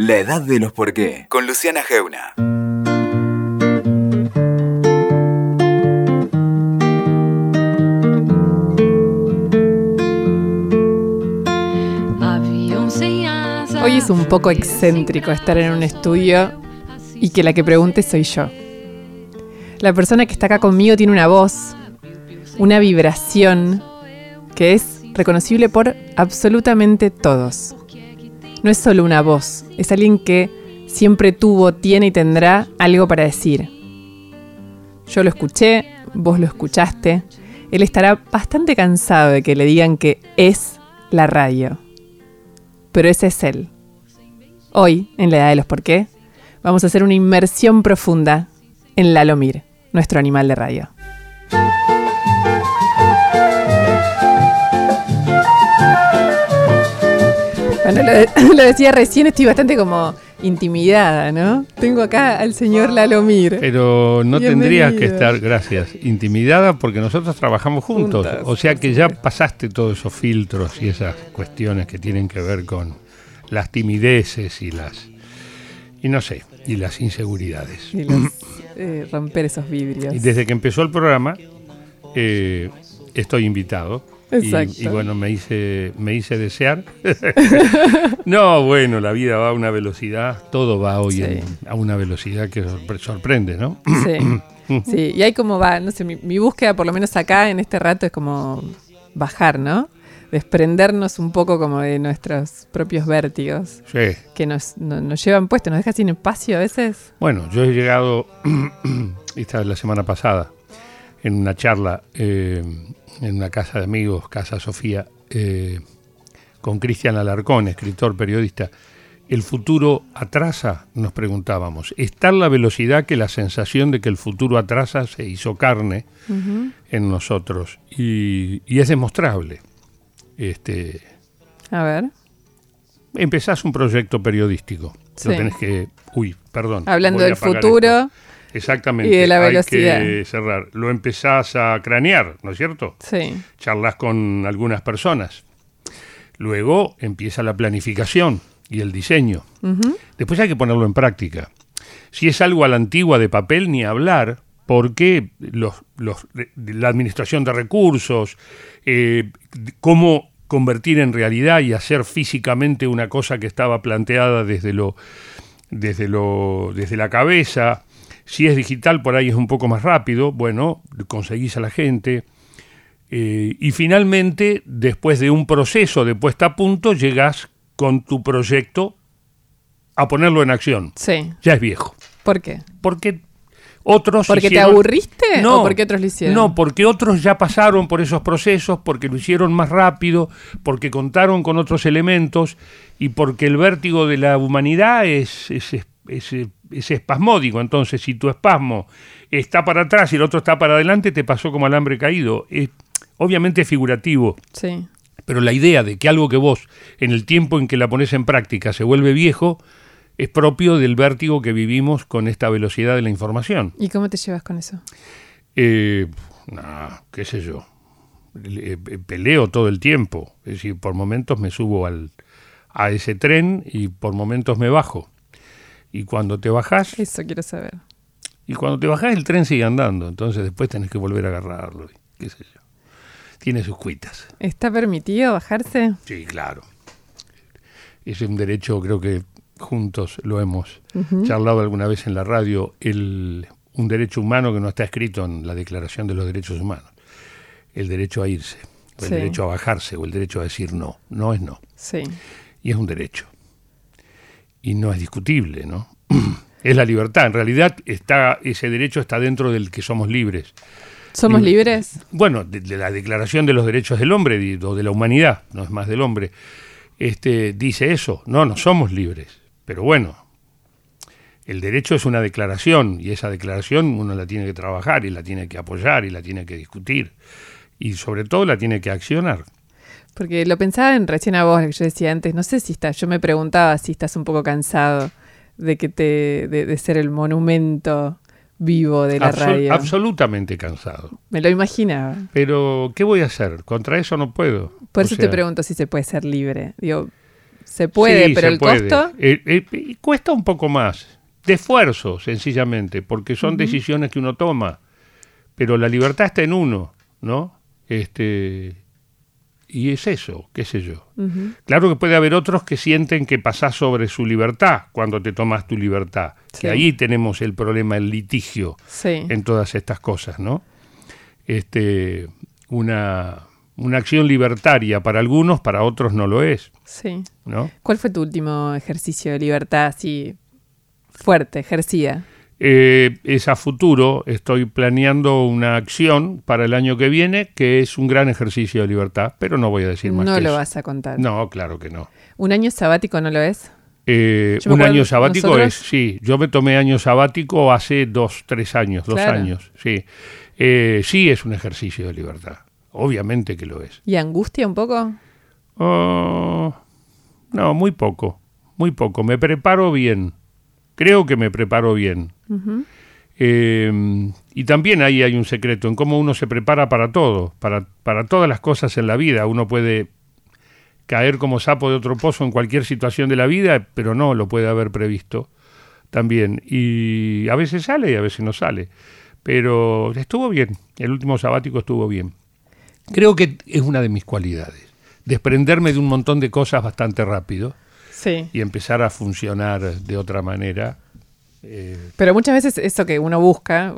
La edad de los por qué, con Luciana Geuna. Hoy es un poco excéntrico estar en un estudio y que la que pregunte soy yo. La persona que está acá conmigo tiene una voz, una vibración que es reconocible por absolutamente todos. No es solo una voz, es alguien que siempre tuvo, tiene y tendrá algo para decir. Yo lo escuché, vos lo escuchaste. Él estará bastante cansado de que le digan que es la radio. Pero ese es él. Hoy, en la edad de los por qué, vamos a hacer una inmersión profunda en Lalomir, nuestro animal de radio. Bueno, lo, lo decía recién, estoy bastante como intimidada, ¿no? Tengo acá al señor Lalomir. Pero no tendrías que estar, gracias, intimidada porque nosotros trabajamos juntos. O sea que ya pasaste todos esos filtros y esas cuestiones que tienen que ver con las timideces y las, y no sé, y las inseguridades. Y los, eh, romper esos vidrios. Y desde que empezó el programa, eh, estoy invitado. Y, Exacto. y bueno, me hice, me hice desear. no, bueno, la vida va a una velocidad, todo va hoy Sí. en- a una velocidad que sorpre- sorprende, ¿no? Sí, sí, y hay como va, no sé, mi, mi búsqueda por lo menos acá en este rato es como bajar, ¿no? Desprendernos un poco como de nuestros propios vértigos Sí. que nos, no- nos llevan puestos, nos deja sin espacio a veces. Bueno, yo he llegado, esta es la semana pasada, en una charla eh, en una casa de amigos, Casa Sofía, eh, con Cristian Alarcón, escritor, periodista. ¿El futuro atrasa? Nos preguntábamos. ¿Es tal la velocidad que la sensación de que el futuro atrasa se hizo carne en nosotros? Y, y es demostrable. Este, A ver, empezás un proyecto periodístico. Lo Sí. tenés que... Uy, perdón. hablando del futuro, esto. Exactamente. y de la Hay velocidad. que cerrar. Lo empezás a cranear, ¿no es cierto? sí, Charlas con algunas personas. Luego empieza la planificación y el diseño. Después hay que ponerlo en práctica. Si es algo a la antigua de papel, ni hablar, porque los, los- la administración de recursos, eh, cómo convertir en realidad y hacer físicamente una cosa que estaba planteada desde lo, desde lo, desde la cabeza. Si es digital, por ahí es un poco más rápido. Bueno, conseguís a la gente. Eh, y finalmente, después de un proceso de puesta a punto, llegás con tu proyecto a ponerlo en acción. sí. Ya es viejo. ¿Por qué? Porque otros ¿Porque te aburriste o porque otros lo hicieron? No, porque otros ya pasaron por esos procesos, porque lo hicieron más rápido, porque contaron con otros elementos y porque el vértigo de la humanidad es, es, es- es- es espasmódico. Entonces, si tu espasmo está para atrás y el otro está para adelante, te pasó como alambre caído. Es, obviamente es figurativo, Sí. pero la idea de que algo que vos, en el tiempo en que la pones en práctica, se vuelve viejo, es propio del vértigo que vivimos con esta velocidad de la información. ¿Y cómo te llevas con eso? Eh, nah, qué sé yo. Le- eh, peleo todo el tiempo. Es decir, por momentos me subo al, a ese tren y por momentos me bajo. Y cuando te bajás, Eso quiero saber. y cuando te bajás el tren sigue andando. Entonces después tenés que volver a agarrarlo. y Qué sé yo. Tiene sus cuitas. ¿Está permitido bajarse? Sí, claro. Es un derecho, creo que juntos lo hemos charlado alguna vez en la radio, el, un derecho humano que no está escrito en la Declaración de los Derechos Humanos. El derecho a irse, o el Sí. derecho a bajarse, o el derecho a decir no. No es no. Sí. Y es un derecho. Y no es discutible, ¿no? es la libertad. En realidad está, ese derecho está dentro del que somos libres. ¿Somos Libre. libres? Bueno, de, de la Declaración de los Derechos del Hombre di- o de la Humanidad, no es más del hombre, este, dice eso. No, no somos libres. Pero bueno, el derecho es una declaración y esa declaración uno la tiene que trabajar y la tiene que apoyar y la tiene que discutir y sobre todo la tiene que accionar. Porque lo pensaba en recién a vos, lo que yo decía antes, no sé si estás, yo me preguntaba si estás un poco cansado de que te, de, de ser el monumento vivo de la Absol- radio. absolutamente cansado. Me lo imaginaba. Pero, ¿qué voy a hacer? Contra eso no puedo. Por O eso te pregunto si se puede ser libre. Digo, Se puede, Sí, pero se el puede. costo. Eh, eh, cuesta un poco más, de esfuerzo, sencillamente, porque son decisiones que uno toma. Pero la libertad está en uno, ¿no? Este, y es eso, qué sé yo. Claro que puede haber otros que sienten que pasás sobre su libertad cuando te tomas tu libertad. Sí. Que ahí tenemos el problema, el litigio Sí. en todas estas cosas, ¿no? Este, una, una acción libertaria para algunos, para otros no lo es, Sí. ¿no? ¿Cuál fue tu último ejercicio de libertad así fuerte, ejercida? Eh, es a futuro, estoy planeando una acción para el año que viene que es un gran ejercicio de libertad, pero no voy a decir más No que lo eso. vas a contar. No, claro que no. ¿Un año sabático no lo es? Eh, un año sabático nosotros- es, sí, yo me tomé año sabático hace dos, tres años, dos Claro. años, sí. Eh, sí es un ejercicio de libertad, obviamente que lo es. ¿Y angustia un poco? Oh, no, muy poco, muy poco. Me preparo bien, creo que me preparo bien. Eh, y también ahí hay un secreto en cómo uno se prepara para todo, para, para todas las cosas en la vida. Uno puede caer como sapo de otro pozo en cualquier situación de la vida, pero no lo puede haber previsto también. Y a veces sale y a veces no sale. Pero estuvo bien, el último sabático estuvo bien. Creo que es una de mis cualidades, desprenderme de un montón de cosas bastante rápido Sí. y empezar a funcionar de otra manera. Eh, Pero muchas veces eso que uno busca,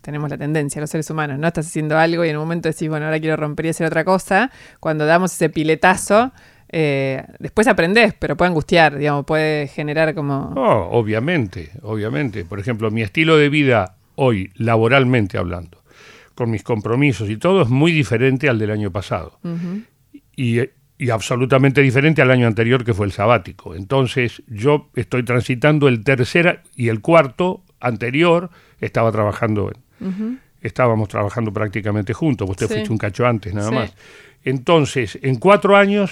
tenemos la tendencia, los seres humanos, ¿no? Estás haciendo algo y en un momento decís, bueno, ahora quiero romper y hacer otra cosa. Cuando damos ese piletazo, eh, después aprendés, pero puede angustiar, digamos, puede generar como... Oh, obviamente, obviamente. Por ejemplo, mi estilo de vida hoy, laboralmente hablando, con mis compromisos y todo, es muy diferente al del año pasado. Y, y absolutamente diferente al año anterior, que fue el sabático. Entonces, yo estoy transitando el tercer y el cuarto anterior, estaba trabajando en, estábamos trabajando prácticamente juntos, usted Sí. fuiste un cacho antes nada Sí. más. Entonces, en cuatro años,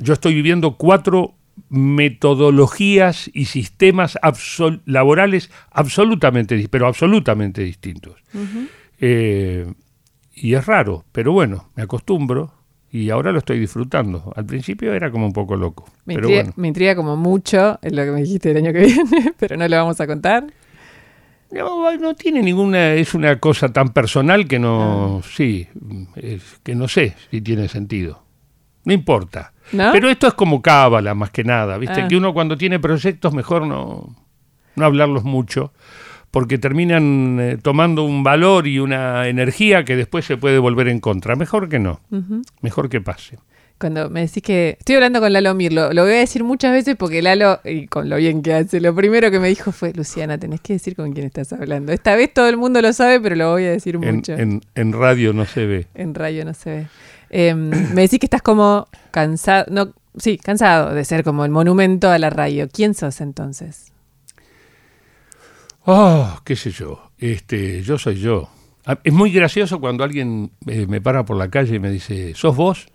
yo estoy viviendo cuatro metodologías y sistemas absol- laborales absolutamente, pero absolutamente distintos. Eh, y es raro, pero bueno, me acostumbro y ahora lo estoy disfrutando. Al principio era como un poco loco, Me, pero intriga, bueno. me intriga como mucho lo que me dijiste el año que viene, pero no lo vamos a contar. No, no tiene ninguna, es una cosa tan personal que no, Ah. sí, es que no sé si tiene sentido. No importa. ¿No? Pero esto es como cábala más que nada, ¿viste? Ah. Que uno cuando tiene proyectos mejor no, no hablarlos mucho, porque terminan eh, tomando un valor y una energía que después se puede volver en contra. Mejor que no, mejor que pase. Cuando me decís que estoy hablando con Lalo Mir, lo, voy a decir muchas veces porque Lalo, y con lo bien que hace, lo primero que me dijo fue, Luciana, tenés que decir con quién estás hablando. Esta vez todo el mundo lo sabe, pero lo voy a decir En, mucho. En, en, en radio no se ve. radio no se ve. Eh, me decís que estás como cansado, no, sí, cansado de ser como el monumento a la radio. ¿Quién sos entonces? Oh, qué sé yo. Este, yo soy yo. Ah, Es muy gracioso cuando alguien eh, me para por la calle y me dice, ¿sos vos?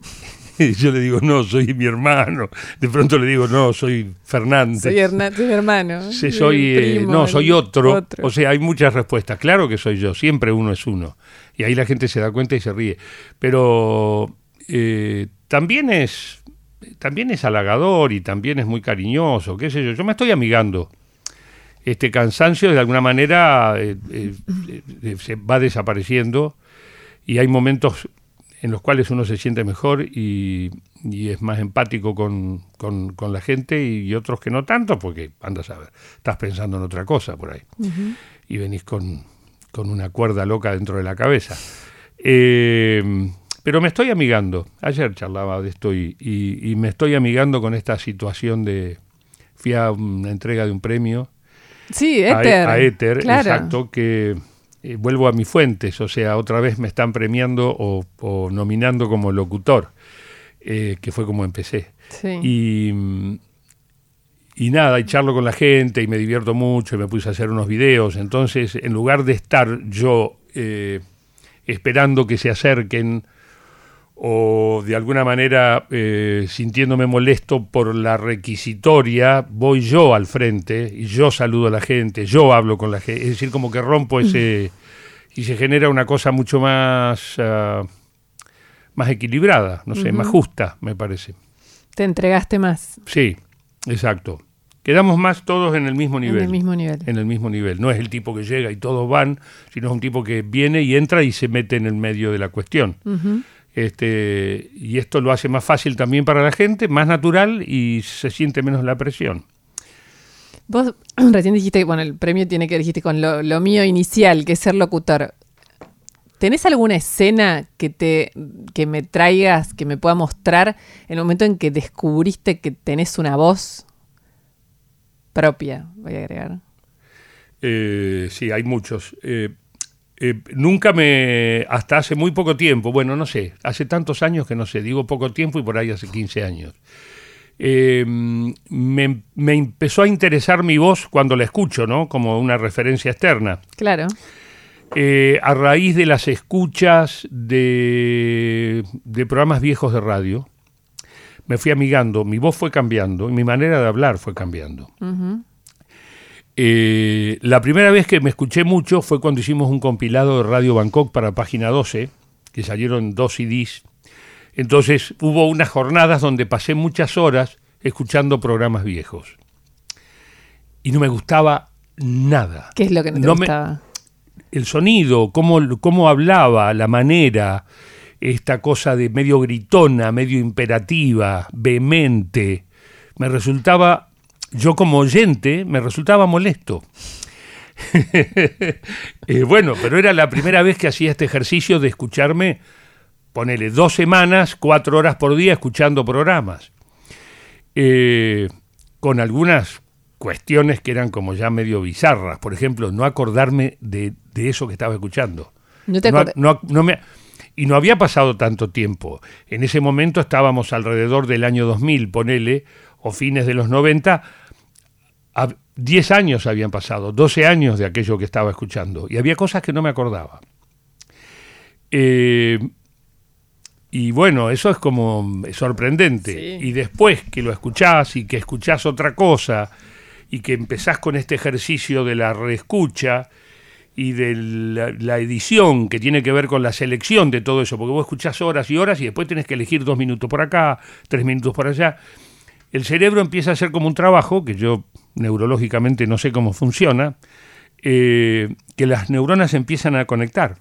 Y yo le digo, no, soy mi hermano. De pronto le digo, no, soy Fernández. Soy, Hernán, soy mi hermano. Sí, soy, eh, no, soy otro. otro. O sea, hay muchas respuestas. Claro que soy yo, siempre uno es uno. Y ahí la gente se da cuenta y se ríe. Pero eh, también es también es halagador y también es muy cariñoso, qué sé yo. Yo me estoy amigando. Este cansancio de alguna manera eh, eh, eh, se va desapareciendo y hay momentos en los cuales uno se siente mejor y, y es más empático con, con- con la gente y otros que no tanto, porque andas a ver, estás pensando en otra cosa por ahí. Y venís con, con una cuerda loca dentro de la cabeza. Eh, pero me estoy amigando, ayer charlaba de esto y, y- y me estoy amigando con esta situación de, fui a una entrega de un premio Sí, a, Éter. a Éter, claro. exacto, que eh, vuelvo a mis fuentes, o sea, otra vez me están premiando o, o nominando como locutor, eh, que fue como empecé. Sí. Y, y nada, y charlo con la gente y me divierto mucho y me puse a hacer unos videos, entonces en lugar de estar yo eh, esperando que se acerquen o de alguna manera eh, sintiéndome molesto por la requisitoria, voy yo al frente y yo saludo a la gente, yo hablo con la gente, es decir, como que rompo ese... y se genera una cosa mucho más, ah, más equilibrada, no sé, más justa, me parece. Te entregaste más. Sí, exacto. Quedamos más todos en el mismo nivel. En el mismo nivel. En el mismo nivel. No es el tipo que llega y todos van, sino es un tipo que viene y entra y se mete en el medio de la cuestión. Este, y esto lo hace más fácil también para la gente, más natural y se siente menos la presión. Vos recién dijiste, bueno, el premio tiene que ver con lo, lo mío inicial, que es ser locutor. ¿Tenés alguna escena que te que me traigas, que me pueda mostrar en el momento en que descubriste que tenés una voz propia? Voy a agregar. Eh, sí, hay muchos. Eh, eh, nunca me, hasta hace muy poco tiempo, bueno, no sé, hace tantos años que no sé, digo poco tiempo y por ahí hace 15 años. me, me, empezó a interesar mi voz cuando la escucho, ¿no? Como una referencia externa. Claro. Eh, a raíz de las escuchas de, programas viejos de radio, me fui amigando, mi voz fue cambiando y mi manera de hablar fue cambiando. Eh, la primera vez que me escuché mucho fue cuando hicimos un compilado de Radio Bangkok para Página 12, que salieron dos CDs. Entonces hubo unas jornadas donde pasé muchas horas escuchando programas viejos. Y no me gustaba nada. ¿Qué es lo que no te gustaba? el sonido, cómo, cómo hablaba, la manera, esta cosa de medio gritona, medio imperativa, vehemente, me resultaba, yo como oyente, me resultaba molesto. Eh, bueno, pero era la primera vez que hacía este ejercicio de escucharme, ponele dos semanas, cuatro horas por día escuchando programas. Eh, con algunas cuestiones que eran como ya medio bizarras. Por ejemplo, no acordarme de, eso que estaba escuchando. No te no, me, y no había pasado tanto tiempo. En ese momento estábamos alrededor del año 2000, ponele, o fines de los 90. 10 años habían pasado, 12 años de aquello que estaba escuchando. Y había cosas que no me acordaba. Eh, y bueno, eso es como sorprendente. Y después que lo escuchás y que escuchás otra cosa y que empezás con este ejercicio de la reescucha y de la, edición que tiene que ver con la selección de todo eso, porque vos escuchás horas y horas y después tenés que elegir dos minutos por acá, tres minutos por allá. El cerebro empieza a hacer como un trabajo, que yo neurológicamente no sé cómo funciona, eh, que las neuronas empiezan a conectar,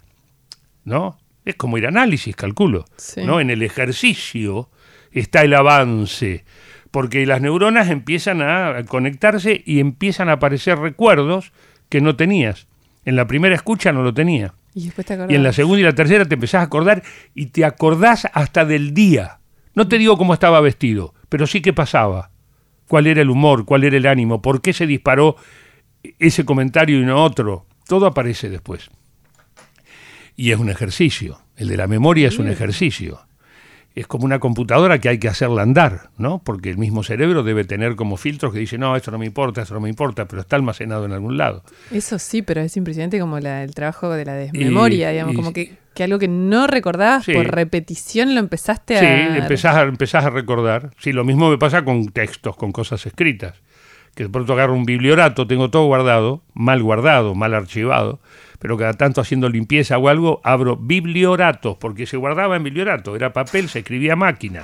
¿no? Es como ir a análisis, calculo, ¿no? En el ejercicio está el avance porque las neuronas empiezan a conectarse y empiezan a aparecer recuerdos que no tenías. En la primera escucha no lo tenía. Y, en la segunda y la tercera te empezás a acordar y te acordás hasta del día. No te digo cómo estaba vestido, pero sí qué pasaba. Cuál era el humor, cuál era el ánimo, por qué se disparó ese comentario y no otro. Todo aparece después. Y es un ejercicio. El de la memoria es un ejercicio es como una computadora que hay que hacerla andar, ¿no? Porque el mismo cerebro debe tener como filtros que dicen, no, esto no me importa, esto no me importa, pero está almacenado en algún lado. Eso sí, pero es impresionante como el trabajo de la desmemoria, digamos, como que, algo que no recordabas por repetición lo empezaste a... Sí, empezás a, empezás a recordar. Sí, lo mismo me pasa con textos, con cosas escritas. Que de pronto agarro un bibliorato, tengo todo guardado, mal guardado, mal archivado, pero cada tanto haciendo limpieza o algo, abro biblioratos, porque se guardaba en bibliorato, era papel, se escribía máquina.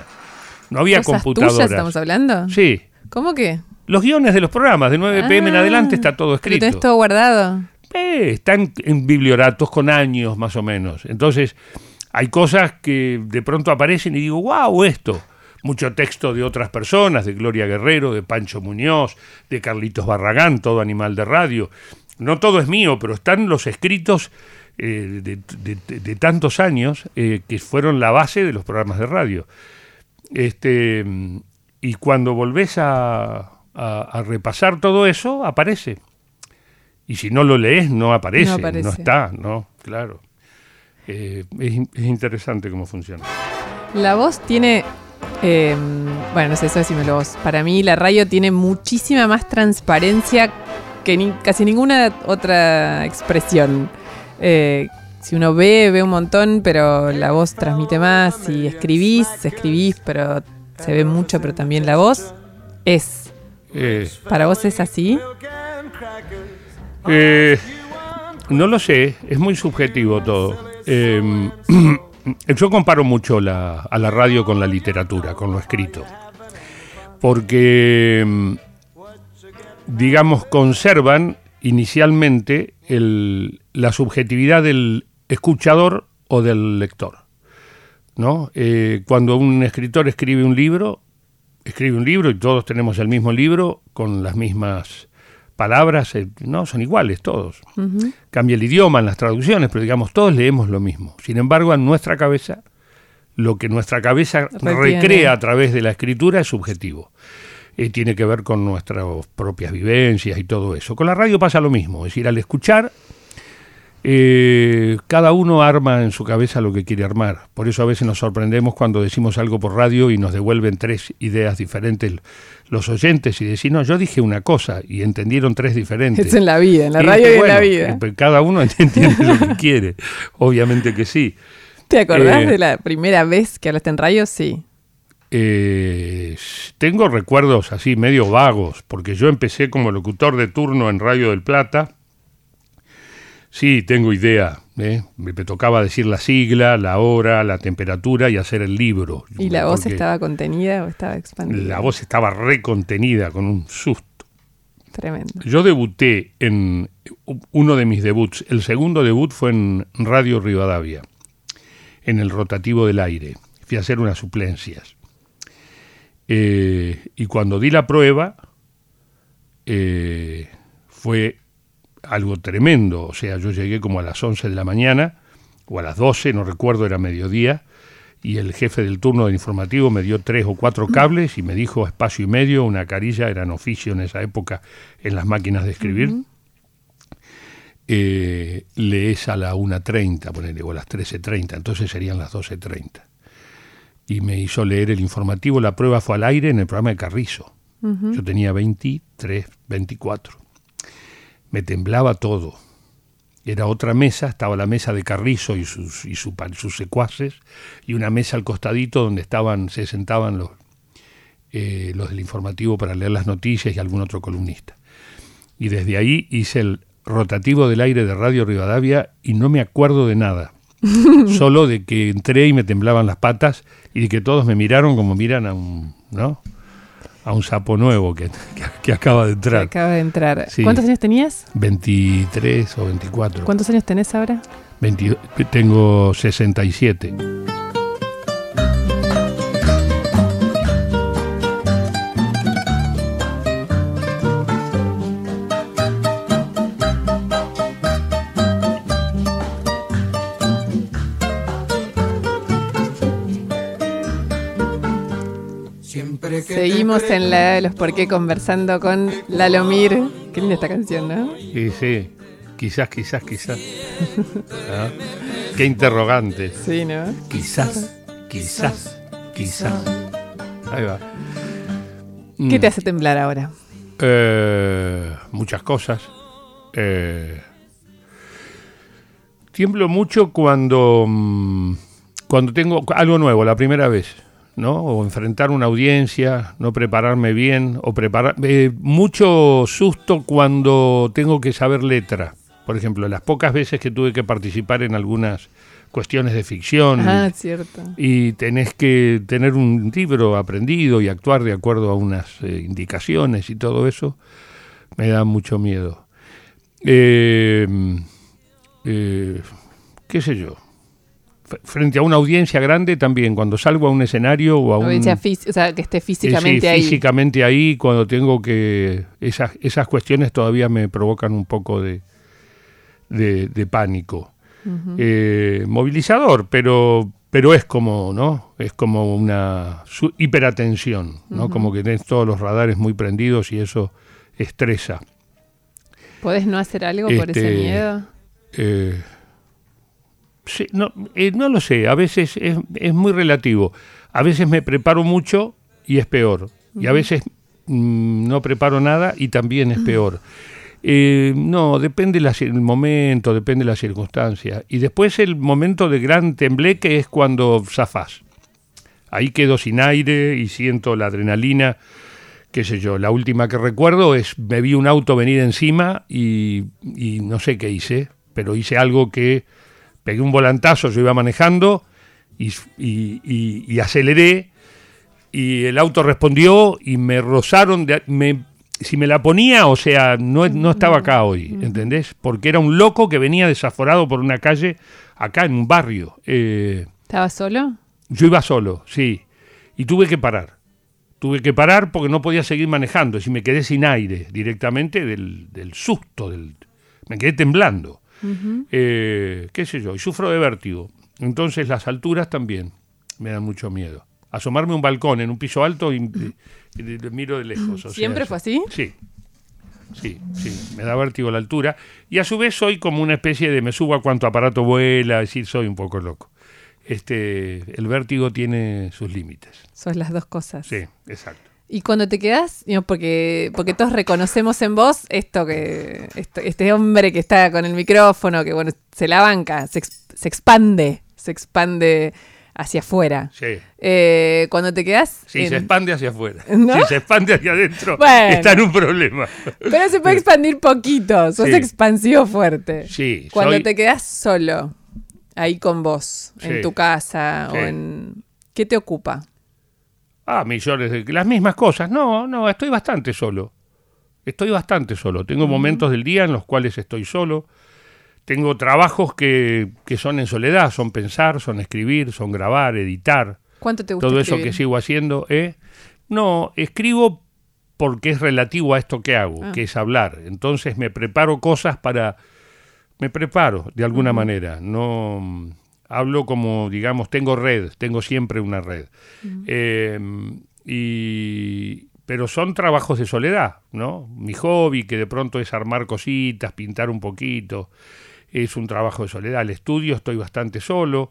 No había computadoras. estamos hablando? Sí. ¿Cómo que? Los guiones de los programas, de 9 pm en ah, adelante está todo escrito. ¿Pero todo guardado? Eh, están en biblioratos con años más o menos. Entonces, hay cosas que de pronto aparecen y digo, wow, esto. Mucho texto de otras personas, de Gloria Guerrero, de Pancho Muñoz, de Carlitos Barragán, todo animal de radio no todo es mío, pero están los escritos eh, de, tantos años eh, que fueron la base de los programas de radio. Este, y cuando volvés a, repasar todo eso, aparece. Y si no lo lees, no aparece, no, está, no, claro. Eh, es, interesante cómo funciona. La voz tiene bueno, no sé, eso decímelo vos. Para mí la radio tiene muchísima más transparencia que casi ninguna otra expresión. Eh, si uno ve, ve un montón, pero la voz transmite más. Si escribís, escribís, pero se ve mucho, pero también la voz es. Eh. ¿Para vos es así? Eh, no lo sé, es muy subjetivo todo. yo comparo mucho a la radio con la literatura, con lo escrito. porque, mm, digamos, conservan inicialmente la subjetividad del escuchador o del lector. ¿no? Eh, cuando un escritor escribe un libro, escribe un libro y todos tenemos el mismo libro con las mismas palabras, eh, no, son iguales todos. Cambia el idioma en las traducciones, pero digamos, todos leemos lo mismo. Sin embargo, en nuestra cabeza, lo que nuestra cabeza recrea a través de la escritura es subjetivo. Eh, tiene que ver con nuestras propias vivencias y todo eso. Con la radio pasa lo mismo, es decir, al escuchar eh, cada uno arma en su cabeza lo que quiere armar. Por eso a veces nos sorprendemos cuando decimos algo por radio y nos devuelven tres ideas diferentes los oyentes y decir, no, yo dije una cosa y entendieron tres diferentes. Es en la vida, en la radio y, en la vida. Eh, cada uno entiende lo que quiere. Obviamente que sí. ¿Te acordás eh, de la primera vez que hablaste en radio? Sí. tengo recuerdos así medio vagos, porque yo empecé como locutor de turno en Radio del Plata Sí, tengo idea. ¿eh? Me tocaba decir la sigla, la hora, la temperatura y hacer el libro. ¿Y la voz estaba contenida o estaba expandida? La voz estaba recontenida, con un susto. Tremendo. Yo debuté en uno de mis debuts. El segundo debut fue en Radio Rivadavia, en el rotativo del aire. Fui a hacer unas suplencias. Eh, y cuando di la prueba, eh, fue algo tremendo. O sea, yo llegué como a las 11 de la mañana, o a las 12, no recuerdo, era mediodía, y el jefe del turno del informativo me dio tres o cuatro cables y me dijo espacio y medio, una carilla, eran oficio en esa época en las máquinas de escribir. Eh, lees a la 1.30, ponele, o a las 13.30, entonces serían las 12.30. Y me hizo leer el informativo, la prueba fue al aire en el programa de Carrizo. Yo tenía 23, 24 me temblaba todo. Era otra mesa, estaba la mesa de Carrizo y sus, y sus secuaces, y una mesa al costadito donde estaban, se sentaban los, eh, los del informativo para leer las noticias y algún otro columnista. Y desde ahí hice el rotativo del aire de Radio Rivadavia y no me acuerdo de nada. Solo de que entré y me temblaban las patas y de que todos me miraron como miran a un, ¿no? A un sapo nuevo que, acaba de entrar. acaba de entrar. ¿Cuántos años tenías? 23 o 24. ¿Cuántos años tenés ahora? tengo 67. Seguimos en la de los por qué conversando con Lalomir. Qué linda esta canción, ¿no? Sí, sí. Quizás, quizás, quizás. ¿Ah? Qué interrogante. Sí, ¿no? Quizás, quizás, quizás. Ahí va. ¿Qué te mm. hace temblar ahora? Eh, muchas cosas. Eh, tiemblo mucho cuando, mm, cuando tengo algo nuevo, la primera vez. ¿No? O enfrentar una audiencia, no prepararme bien, o preparar... Eh, mucho susto cuando tengo que saber letra. Por ejemplo, las pocas veces que tuve que participar en algunas cuestiones de ficción. Ah, cierto. Y tenés que tener un libro aprendido y actuar de acuerdo a unas eh, indicaciones y todo eso, me da mucho miedo. Eh, ¿Qué sé yo? Frente a una audiencia grande también, cuando salgo a un escenario o a un... o sea, que esté físicamente ahí. físicamente ahí, cuando tengo que... Esas, esas cuestiones todavía me provocan un poco de, de, pánico. Eh, movilizador, pero, pero es como, ¿no? Es como una hiperatención, ¿no? Como que tenés todos los radares muy prendidos y eso estresa. ¿Podés no hacer algo por ese este, miedo? Eh, no, eh, no lo sé, a veces es, muy relativo. A veces me preparo mucho y es peor. Y a veces mm, no preparo nada y también es peor. Eh, no, depende el momento, depende de la circunstancia. Y después el momento de gran tembleque es cuando zafás. Ahí quedo sin aire y siento la adrenalina, qué sé yo. La última que recuerdo es, me vi un auto venir encima y no sé qué hice, pero hice algo que pegué un volantazo, yo iba manejando y, aceleré Y el auto respondió y me rozaron, de, me, si me la ponía, o sea, no, no estaba acá hoy, ¿entendés? Porque era un loco que venía desaforado por una calle acá en un barrio. Eh, ¿Estabas solo? yo iba solo, sí, y tuve que parar. Tuve que parar porque no podía seguir manejando, y me quedé sin aire directamente del, del susto, del, me quedé temblando. Eh, ¿Qué sé yo? Y sufro de vértigo. Entonces las alturas también me dan mucho miedo. Asomarme a un balcón en un piso alto y, y- miro de lejos. o ¿Siempre fue así? Sí. Sí, sí, me da vértigo la altura. Y a su vez soy como una especie de me subo a cuanto aparato vuela, es decir, soy un poco loco. Este, el vértigo tiene sus límites. Sos las dos cosas. Sí, exacto. Y cuando te quedas, porque, porque todos reconocemos en vos esto que esto- este hombre que está con el micrófono, que bueno, se la banca, se, se expande, se expande hacia afuera. Sí. Eh, cuando te quedas... Si en- se expande hacia afuera. ¿No? Si se expande hacia adentro, Bueno. está en un problema. Pero se puede expandir poquito, sos Sí. expansivo fuerte. Sí, Cuando soy- te quedas solo, ahí con vos, en Sí. tu casa Sí. o en... ¿Qué te ocupa? Ah, millones de... Las mismas cosas. No, no, estoy bastante solo. Estoy bastante solo. Tengo momentos del día en los cuales estoy solo. Tengo trabajos que, que son en soledad, son pensar, son escribir, son grabar, editar. ¿Cuánto te gusta Todo eso que sigo haciendo. ¿eh? No, escribo porque es relativo a esto que hago, Ah. que es hablar. Entonces me preparo cosas para... Me preparo de alguna manera. No hablo como, digamos, tengo red, tengo siempre una red. Eh, y, pero son trabajos de soledad, ¿no? Mi hobby, que de pronto es armar cositas, pintar un poquito, es un trabajo de soledad. El estudio estoy bastante solo.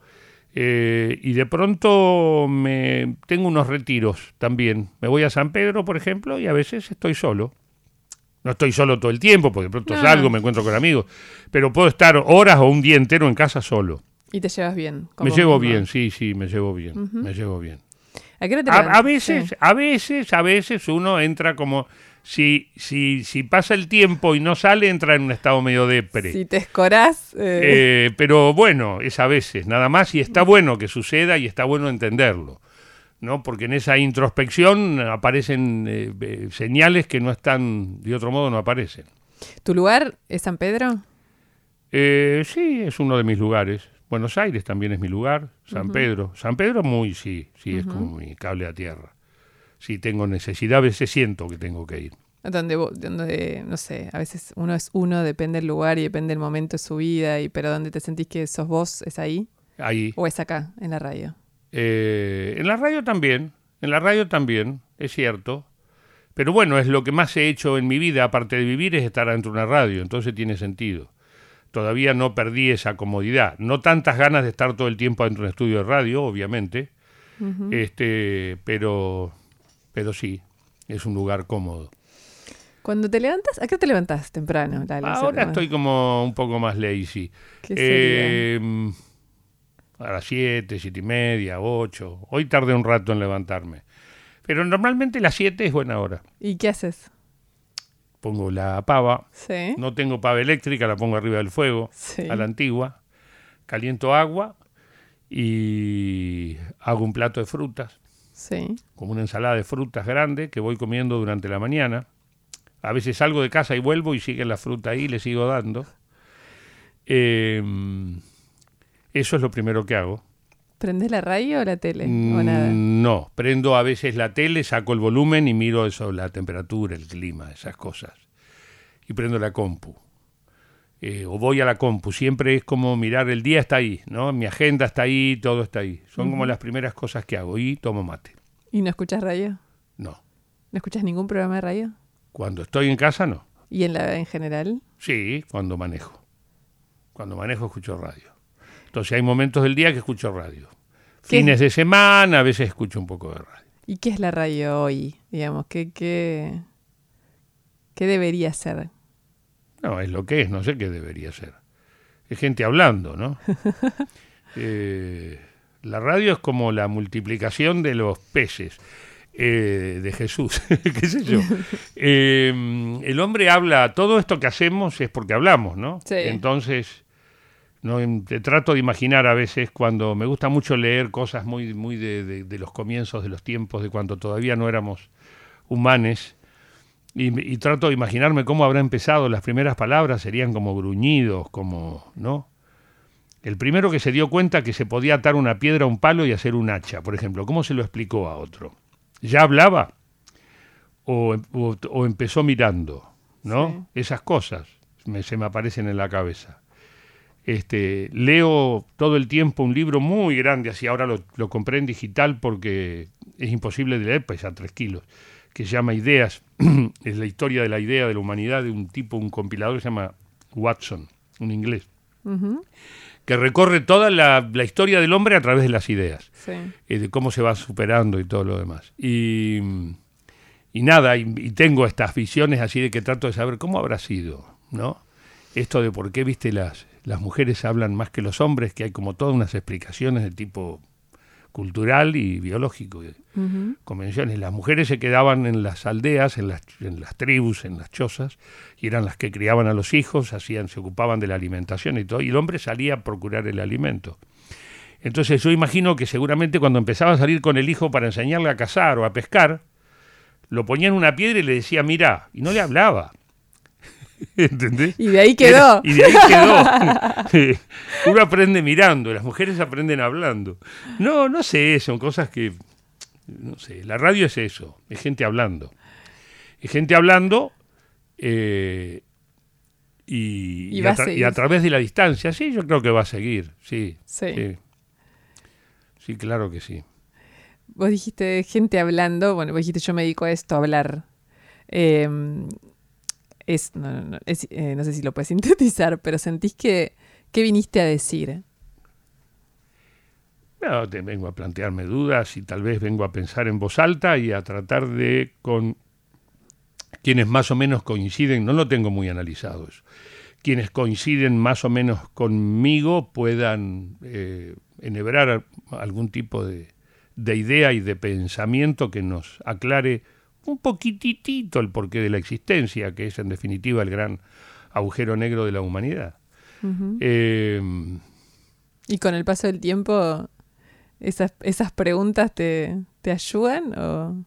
eh, y de pronto me tengo unos retiros también. Me voy a San Pedro, por ejemplo, y a veces estoy solo. No estoy solo todo el tiempo, porque de pronto No. salgo, me encuentro con amigos, pero puedo estar horas o un día entero en casa solo. Y te llevas bien. Me llevo mismo. bien, sí, sí, me llevo bien, me llevo bien. ¿A qué hora te A, levantas? a veces, Sí. a veces, a veces uno entra como si, si, si pasa el tiempo y no sale, entra en un estado medio depre. Si te escorás, eh, Eh, pero bueno, es a veces, nada más, y está bueno que suceda y está bueno entenderlo, ¿no? Porque en esa introspección aparecen eh, eh, señales que no están, de otro modo no aparecen. ¿tu lugar es San Pedro? Eh, sí, es uno de mis lugares. Buenos Aires también es mi lugar. San Pedro. San Pedro muy, sí, sí, es como mi cable a tierra. Si tengo necesidad, a veces siento que tengo que ir. Donde, donde, no sé, a veces uno es uno, depende del lugar y depende del momento de su vida, y pero donde te sentís que sos vos, ¿es ahí? Ahí. ¿O es acá, en la radio? Eh, en la radio también, en la radio también, es cierto. Pero bueno, es lo que más he hecho en mi vida, aparte de vivir, es estar dentro de una radio, entonces tiene sentido. Todavía no perdí esa comodidad. No tantas ganas de estar todo el tiempo dentro de un estudio de radio, obviamente. este, pero, pero sí, es un lugar cómodo. Cuando te levantas, ¿a qué te levantas temprano? Sea, Ahora estoy como un poco más lazy. ¿Qué Eh, a las 7, siete y media, 8. Hoy tardé un rato en levantarme. Pero normalmente las 7 es buena hora. ¿Y qué haces? Pongo la pava. Sí. No tengo pava eléctrica, la pongo arriba del fuego, Sí. a la antigua. Caliento agua y hago un plato de frutas, Sí. como una ensalada de frutas grande que voy comiendo durante la mañana. A veces salgo de casa y vuelvo y sigue la fruta ahí, le sigo dando. Eh, eso es lo primero que hago. ¿Prendés la radio o la tele? ¿O nada? Mm, No, prendo a veces la tele, saco el volumen y miro eso, la temperatura, el clima, esas cosas. Y prendo la compu. Eh, o voy a la compu, siempre es como mirar, el día está ahí, ¿no? Mi agenda está ahí, todo está ahí. Son como las primeras cosas que hago. Y tomo mate. ¿Y no escuchas radio? No. ¿No escuchas ningún programa de radio? Cuando estoy en casa, no. ¿Y en la en general? Sí, cuando manejo. Cuando manejo escucho radio. Entonces hay momentos del día que escucho radio. ¿Qué? Fines de semana, a veces escucho un poco de radio. ¿Y qué es la radio hoy? Digamos, ¿qué, qué, qué debería ser? No, es lo que es, no sé qué debería ser. Es gente hablando, ¿no? Eh, la radio es como la multiplicación de los peces eh, de Jesús, qué sé yo. Eh, el hombre habla, todo esto que hacemos es porque hablamos, ¿no? Sí. Entonces, ¿no? Em, te trato de imaginar a veces cuando me gusta mucho leer cosas muy, muy de, de, los comienzos de los tiempos, de cuando todavía no éramos humanes, y, trato de imaginarme cómo habrá empezado. Las primeras palabras serían como gruñidos, como, ¿no? El primero que se dio cuenta que se podía atar una piedra a un palo y hacer un hacha, por ejemplo, ¿cómo se lo explicó a otro? ¿Ya hablaba? ¿O, empezó mirando? ¿No? Esas cosas se me aparecen en la cabeza. Este, leo todo el tiempo un libro muy grande, así ahora lo, compré en digital porque es imposible de leer, pesa tres kilos, que se llama Ideas, es la historia de la idea de la humanidad de un tipo, un compilador que se llama Watson, un inglés, que recorre toda la, historia del hombre a través de las ideas, eh, de cómo se va superando y todo lo demás. Y, nada, y, y tengo estas visiones así de que trato de saber cómo habrá sido, ¿no? Esto de por qué, viste, las, las mujeres hablan más que los hombres, que hay como todas unas explicaciones de tipo cultural y biológico, convenciones. Las mujeres se quedaban en las aldeas, en las, en las tribus, en las chozas, y eran las que criaban a los hijos, hacían, se ocupaban de la alimentación y todo, y el hombre salía a procurar el alimento. Entonces yo imagino que seguramente cuando empezaba a salir con el hijo para enseñarle a cazar o a pescar, lo ponía en una piedra y le decía, mira, y no le hablaba. ¿Entendés? Y de ahí quedó. y de ahí quedó. Uno aprende mirando, las mujeres aprenden hablando. No, no sé, son cosas que. No sé, la radio es eso, es gente hablando. Es gente hablando eh, y, a través de la distancia, sí, yo creo que va a seguir, sí. Sí, sí. claro que sí. Vos dijiste gente hablando, bueno, vos dijiste yo me dedico a esto, a hablar. Eh, es, no, eh, no, sé si lo puedes sintetizar, pero sentís que, ¿qué viniste a decir? No, vengo a plantearme dudas y tal vez vengo a pensar en voz alta y a tratar de con quienes más o menos coinciden, no lo tengo muy analizado eso, quienes coinciden más o menos conmigo puedan eh, enhebrar algún tipo de, de idea y de pensamiento que nos aclare un poquitito el porqué de la existencia, que es en definitiva el gran agujero negro de la humanidad. Eh, ¿Y con el paso del tiempo esas, esas preguntas te, te ayudan o...?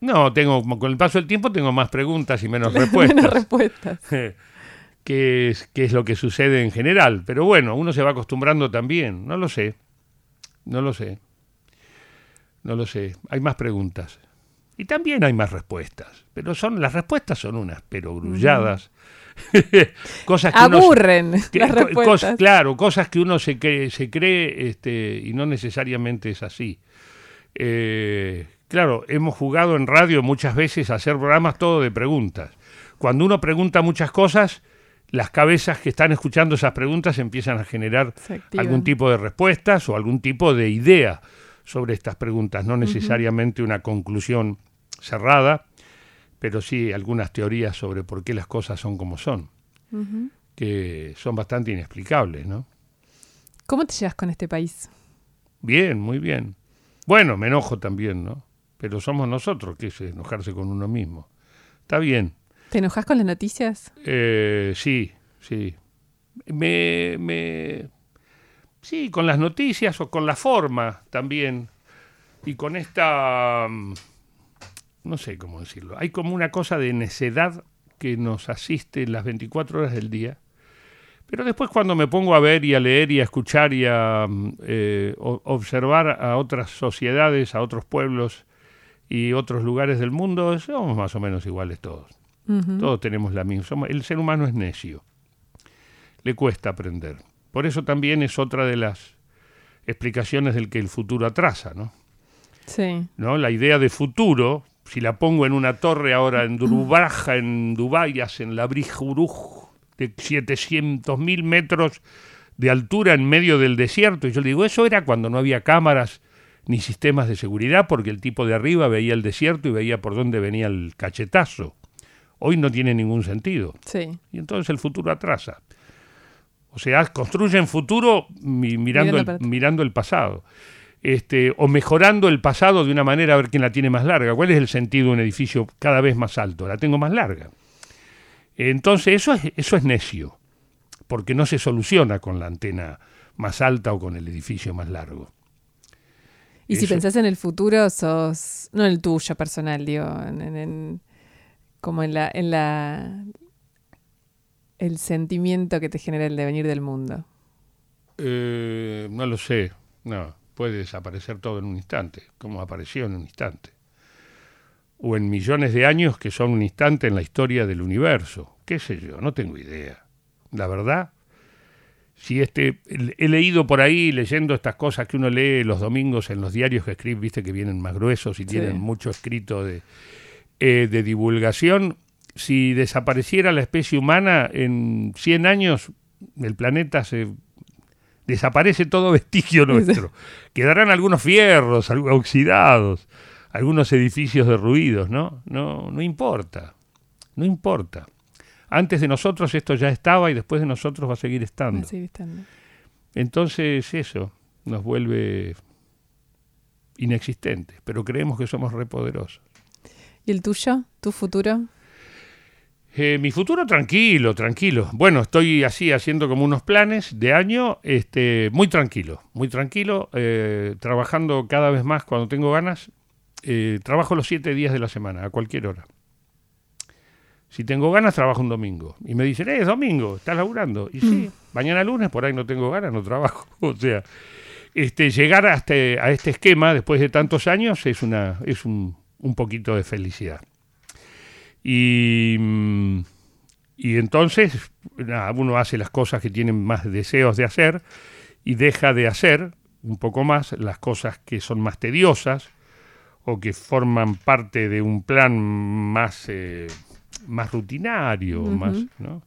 No, tengo, con el paso del tiempo tengo más preguntas y menos respuestas. menos respuestas. es, que es lo que sucede en general. Pero bueno, uno se va acostumbrando también. No lo sé. No lo sé. No lo sé. Hay más preguntas. Y también hay más respuestas, pero son las respuestas son unas pero grulladas. cosas que aburren las respuestas. claro, cosas que uno se cree, se cree este, y no necesariamente es así. Eh, claro, hemos jugado en radio muchas veces a hacer programas todo de preguntas. Cuando uno pregunta muchas cosas, las cabezas que están escuchando esas preguntas empiezan a generar algún tipo de respuestas o algún tipo de idea sobre estas preguntas, no necesariamente una conclusión cerrada, pero sí algunas teorías sobre por qué las cosas son como son, que son bastante inexplicables, ¿no? ¿Cómo te llevas con este país? Bien, muy bien. Bueno, me enojo también, ¿no? Pero somos nosotros, que es enojarse con uno mismo. Está bien. ¿Te enojas con las noticias? Eh, sí, sí. Me, me, sí, con las noticias o con la forma también. Y con esta mm, no sé cómo decirlo, hay como una cosa de necedad que nos asiste en las 24 horas del día, pero después cuando me pongo a ver y a leer y a escuchar y a mm, eh, observar a otras sociedades, a otros pueblos y otros lugares del mundo, somos más o menos iguales todos. Todos tenemos la misma. el ser humano es necio. Le cuesta aprender. Por eso también es otra de las explicaciones del que el futuro atrasa, ¿no? Sí. ¿No? La idea de futuro si la pongo en una torre ahora en Durubaja, en Dubái, en la Brijuruj, de 700.000 metros de altura en medio del desierto. Y yo le digo, eso era cuando no había cámaras ni sistemas de seguridad, porque el tipo de arriba veía el desierto y veía por dónde venía el cachetazo. Hoy no tiene ningún sentido. Sí. Y entonces el futuro atrasa. O sea, construyen futuro mirando, mirando el pasado este, o mejorando el pasado de una manera a ver quién la tiene más larga. ¿Cuál es el sentido de un edificio cada vez más alto? La tengo más larga. Entonces, eso es, eso es necio. porque no se soluciona con la antena más alta o con el edificio más largo. Y si pensás en el futuro, sos, no en el tuyo personal, digo, en, como en la, en la, el sentimiento que te genera el devenir del mundo. Eh, no lo sé, no, puede desaparecer todo en un instante, como apareció en un instante. O en millones de años que son un instante en la historia del universo, qué sé yo, no tengo idea. La verdad, si este he leído por ahí leyendo estas cosas que uno lee los domingos en los diarios que escribe, viste que vienen más gruesos y tienen mucho escrito de, eh, de divulgación. Si desapareciera la especie humana en 100 años, el planeta se desaparece todo vestigio nuestro. Quedarán algunos fierros, oxidados, algunos edificios derruidos, ¿no? No, no importa. No importa. Antes de nosotros esto ya estaba y después de nosotros va a seguir estando. Entonces eso nos vuelve inexistentes, pero creemos que somos repoderosos. ¿Y el tuyo? ¿Tu futuro? Eh, mi futuro tranquilo, tranquilo. Bueno, estoy así haciendo como unos planes de año, este, muy tranquilo, muy tranquilo, eh, trabajando cada vez más cuando tengo ganas. Eh, trabajo los siete días de la semana, a cualquier hora. Si tengo ganas, trabajo un domingo. Y me dicen, eh, es domingo, estás laburando. Y sí, mm. mañana lunes, por ahí no tengo ganas, no trabajo. o sea, este, llegar hasta, a este esquema después de tantos años es, una, es un, un poquito de felicidad. Y, mm, y entonces, nada, uno hace las cosas que tienen más deseos de hacer y deja de hacer un poco más las cosas que son más tediosas o que forman parte de un plan más... Eh, más rutinario, más, ¿no?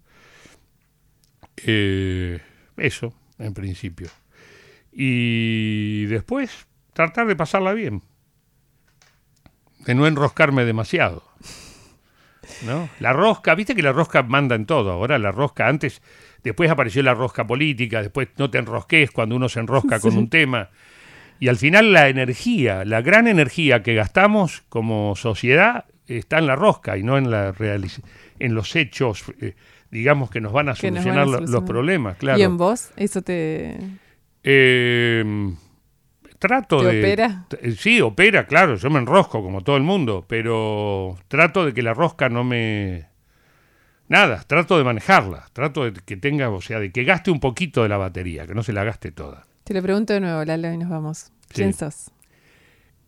Eh, eso, en principio. Y después, tratar de pasarla bien. De no enroscarme demasiado. ¿No? La rosca, viste que la rosca manda en todo. Ahora la rosca, antes, después apareció la rosca política, después no te enrosques cuando uno se enrosca con un tema. Y al final la energía, la gran energía que gastamos como sociedad está en la rosca y no en la en los hechos, eh, digamos, que nos van a solucionar, los problemas, claro. ¿Y en vos? ¿Eso te...? Eh, trato ¿Te de... opera? Eh, sí, opera, claro, yo me enrosco como todo el mundo, pero trato de que la rosca no me... Nada, trato de manejarla, trato de que tenga, o sea, de que gaste un poquito de la batería, que no se la gaste toda. Te lo pregunto de nuevo, Lalo, y nos vamos. ¿Quién sos?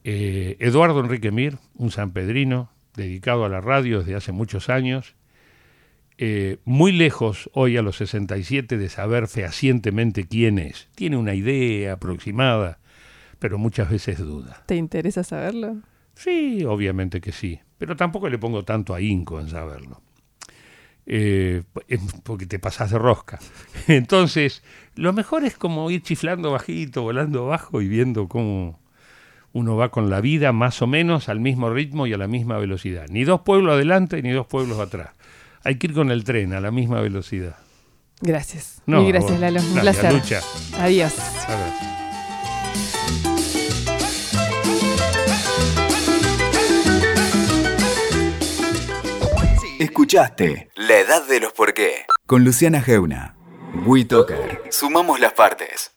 Eduardo Enrique Mir, un sanpedrino, dedicado a la radio desde hace muchos años, eh, muy lejos hoy a los 67 de saber fehacientemente quién es. Tiene una idea aproximada, pero muchas veces duda. ¿Te interesa saberlo? Sí, obviamente que sí, pero tampoco le pongo tanto ahínco en saberlo. Eh, porque te pasas de rosca. Entonces, lo mejor es como ir chiflando bajito, volando bajo y viendo cómo, uno va con la vida más o menos al mismo ritmo y a la misma velocidad. Ni dos pueblos adelante ni dos pueblos atrás. Hay que ir con el tren a la misma velocidad. Gracias. Muy gracias, Lalo. Un placer. Adiós. Escuchaste La Edad de los Por qué con Luciana Geuna. WeToker. Sumamos las partes.